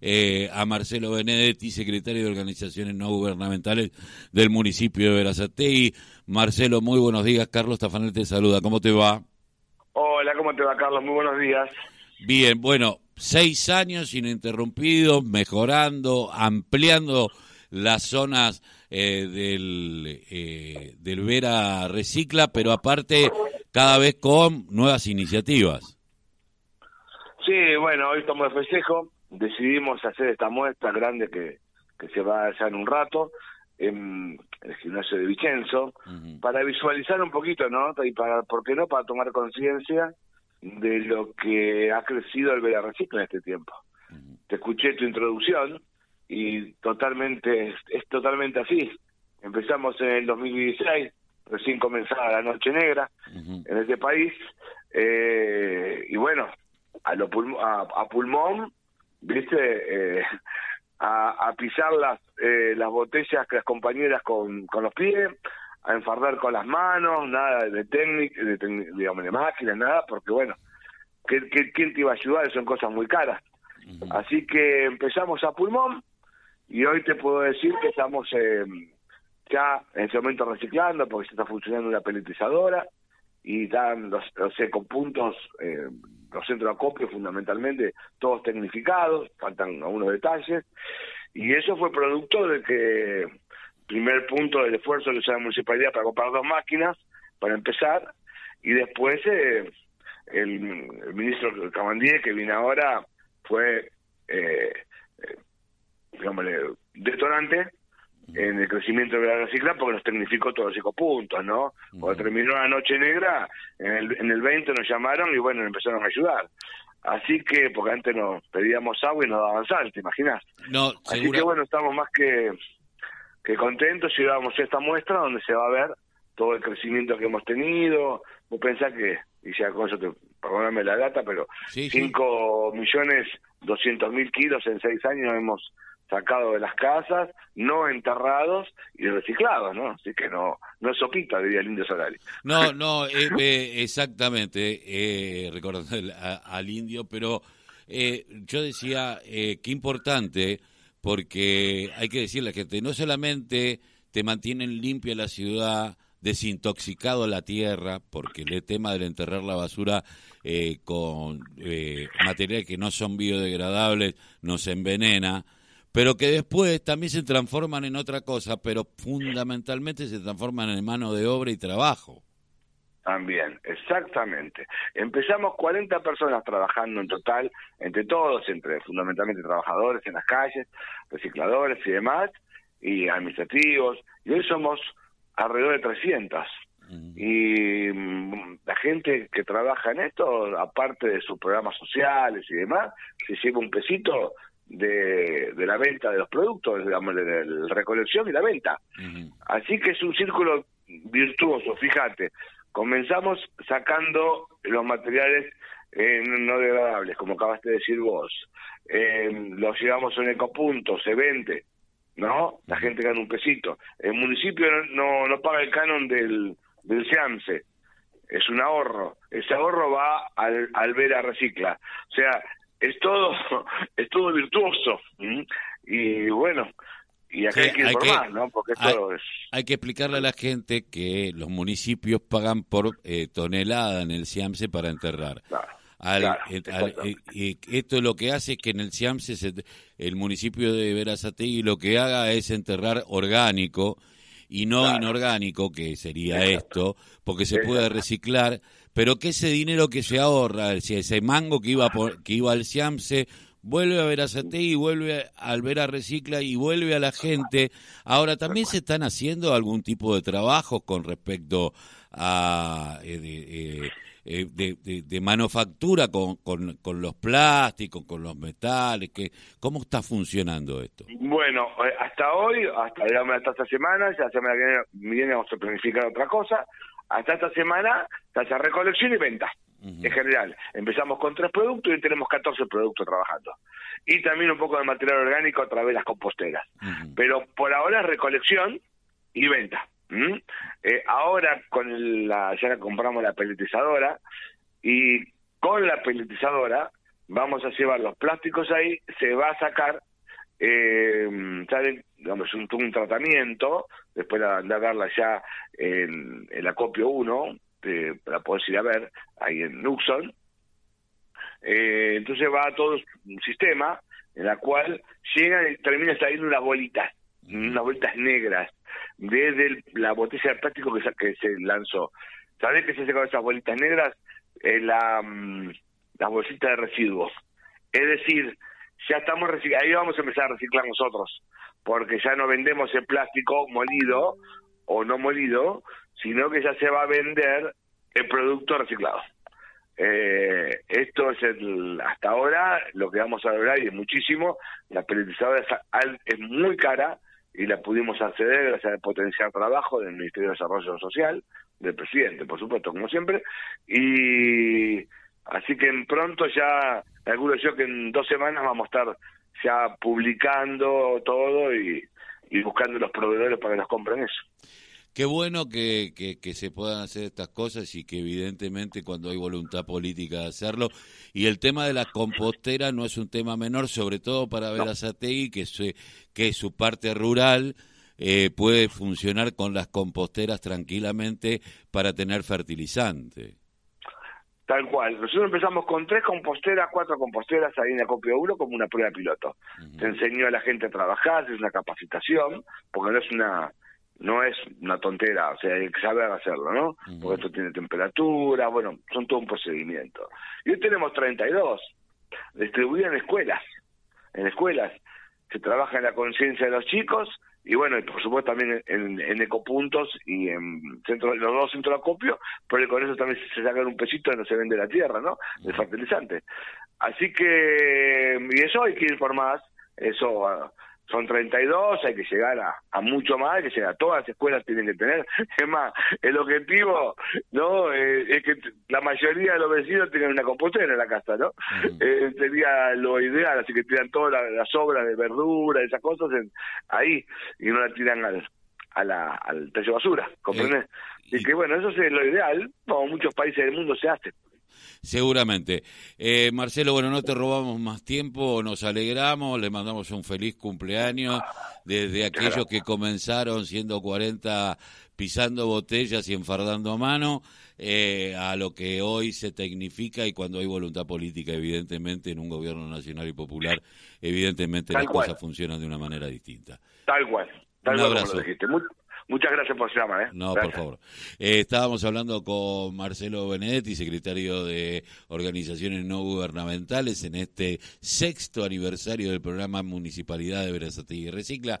Eh, a Marcelo Benedetti, secretario de Organizaciones No Gubernamentales del municipio de Verazategui. Marcelo, muy buenos días. Carlos Tafanel te saluda. ¿Cómo te va? Hola, ¿cómo te va, Carlos? Muy buenos días. Bien, bueno, seis años ininterrumpidos, mejorando, ampliando las zonas eh, del, eh, del Vera Recicla, pero aparte cada vez con nuevas iniciativas. Sí, bueno, hoy estamos de festejo, decidimos hacer esta muestra grande que, que se va a hacer en un rato en el gimnasio de Vicenzo, para visualizar un poquito, ¿no? Y para, ¿por qué no? Para tomar conciencia de lo que ha crecido el Vera Recicla en este tiempo. Te escuché tu introducción y totalmente, es, totalmente así. Empezamos en el 2016, recién comenzaba la Noche Negra en este país, eh, y bueno, a, lo a, pulmón, viste, eh, a, pisar las, eh, las botellas que las compañeras con, con los pies, a enfardar con las manos, nada de técnica, de, digamos, de máquinas, nada, porque bueno, ¿quién, quién te iba a ayudar? Son cosas muy caras. Así que empezamos a pulmón y hoy te puedo decir que estamos eh, ya en este momento reciclando porque se está funcionando una peletizadora y dan los, los ecopuntos eh, los centros de acopio fundamentalmente, todos tecnificados, faltan algunos detalles, y eso fue producto de que, primer punto del esfuerzo que hizo la municipalidad para comprar dos máquinas, para empezar, y después eh, el, ministro Camandier, que viene ahora, fue, eh, eh detonante en el crecimiento de la recicla porque nos tecnificó todos los ecopuntos, ¿no? Cuando terminó la noche negra, en el, en el 20 nos llamaron y bueno, empezaron a ayudar. Así que, porque antes nos pedíamos agua y nos daban sal, ¿te imaginas? No, Así que bueno, estamos más que, que contentos y damos esta muestra donde se va a ver todo el crecimiento que hemos tenido. Vos pensás que, y ya con eso te, perdóname la data, pero 5 millones 200 mil kilos en 6 años hemos sacado de las casas, no enterrados y reciclados, ¿no? Así que no no es sopita, diría el indio Solari. No, no, eh, eh, exactamente, eh, recordando al indio, pero eh, yo decía, qué importante, porque hay que decirle a la gente, no solamente te mantienen limpia la ciudad, desintoxicado la tierra, porque el tema del enterrar la basura con materiales que no son biodegradables nos envenena, pero que después también se transforman en otra cosa, pero fundamentalmente se transforman en mano de obra y trabajo. También, exactamente. Empezamos 40 personas trabajando en total, entre todos, entre fundamentalmente trabajadores en las calles, recicladores y demás, y administrativos, y hoy somos alrededor de 300. Y mm, la gente que trabaja en esto, aparte de sus programas sociales y demás, se lleva un pesito de, de la venta de los productos, digamos, de la recolección y la venta. Así que es un círculo virtuoso, fíjate. Comenzamos sacando los materiales eh, no degradables, como acabaste de decir vos. Eh, los llevamos en ecopunto, se vende, ¿no? La gente gana un pesito. El municipio no, no, paga el canon del, del SEAMSE, es un ahorro. Ese ahorro va al, al Vera Recicla. O sea, es todo, es todo virtuoso. Y bueno, y acá hay que informar, ¿no? Porque hay, todo es... Hay que explicarle a la gente que los municipios pagan por eh, tonelada en el CIAMSE para enterrar. Esto lo que hace es que en el CIAMSE el municipio de Verazategui lo que haga es enterrar orgánico y no inorgánico, que sería esto, porque se puede reciclar, pero que ese dinero que se ahorra, ese mango que iba, que iba al SIAMSE, vuelve a y vuelve al Vera Recicla y vuelve a la gente. Ahora, también se están haciendo algún tipo de trabajo con respecto a... Eh, eh, eh, de, de, manufactura con, con, los plásticos, con los metales? Que, ¿Cómo está funcionando esto? Bueno, eh, hasta hoy, hasta, digamos, hasta esta semana, ya la semana que viene vamos a planificar otra cosa, hasta esta semana está recolección y venta. En general, empezamos con tres productos y tenemos 14 productos trabajando. Y también un poco de material orgánico a través de las composteras. Pero por ahora es recolección y venta. Eh, ahora con la, ya compramos la peletizadora y con la peletizadora vamos a llevar los plásticos ahí, se va a sacar, eh, digamos, un, un tratamiento, después de, darla ya en el acopio 1, para poder ir a ver, ahí en Luxon. Eh, entonces va todo un sistema en la cual llega y termina saliendo unas bolitas, unas bolitas negras, desde la botella de plástico que que se lanzó. ¿Sabés qué se hace con esas bolitas negras? Eh, la, mm, bolsitas de residuos. Es decir, ya estamos ahí vamos a empezar a reciclar nosotros, porque ya no vendemos el plástico molido o no molido, sino que ya se va a vender el producto reciclado. Eh, esto es el, hasta ahora lo que vamos a lograr y es muchísimo. La peletizadora es, muy cara y la pudimos acceder gracias al potencial trabajo del Ministerio de Desarrollo Social, del presidente, por supuesto, como siempre. Y así que en pronto ya, calculo yo que en dos semanas vamos a estar ya publicando todo y, y buscando los proveedores para que nos compren eso. Qué bueno que, que, se puedan hacer estas cosas y que evidentemente cuando hay voluntad política de hacerlo. Y el tema de la compostera no es un tema menor, sobre todo para ver a Sategui, que, se, que su parte rural eh, puede funcionar con las composteras tranquilamente para tener fertilizante. Tal cual. Nosotros empezamos con tres composteras, cuatro composteras ahí en Acopio 1 como una prueba piloto. Se enseñó a la gente a trabajar, es una capacitación, porque no es una no es una tontera, o sea, hay que saber hacerlo, ¿no? Porque esto tiene temperatura, bueno, son todo un procedimiento. Y hoy tenemos 32, distribuidos en escuelas, en escuelas. Se trabaja en la conciencia de los chicos y bueno, y por supuesto también en, ecopuntos y en centro, los dos centros de acopio, porque con eso también se sacan un pesito y no se vende la tierra, ¿no? El fertilizante. Así que, y eso hay que ir por más, eso son 32, hay que llegar a, mucho más, hay que llegar a todas las escuelas tienen que tener. Es más, el objetivo no eh, es que la mayoría de los vecinos tengan una compostera en la casa, ¿no? Eh, sería lo ideal, así que tiran todas las, obras de verdura, esas cosas ahí y no las tiran al, a la, al tallo basura, ¿comprendes? Eh, y que bueno, eso es lo ideal, como muchos países del mundo se hace. Seguramente. Eh, Marcelo, bueno, no te robamos más tiempo, nos alegramos, le mandamos un feliz cumpleaños desde aquellos que comenzaron siendo 40 pisando botellas y enfardando a mano, eh, a lo que hoy se tecnifica y cuando hay voluntad política, evidentemente, en un gobierno nacional y popular, evidentemente las cosas funcionan de una manera distinta. Tal cual. Tal un abrazo. Muchas gracias por llamar. ¿eh? No, por favor. Eh, estábamos hablando con Marcelo Benedetti, secretario de Organizaciones No Gubernamentales, en este sexto aniversario del programa Municipalidad de y Recicla.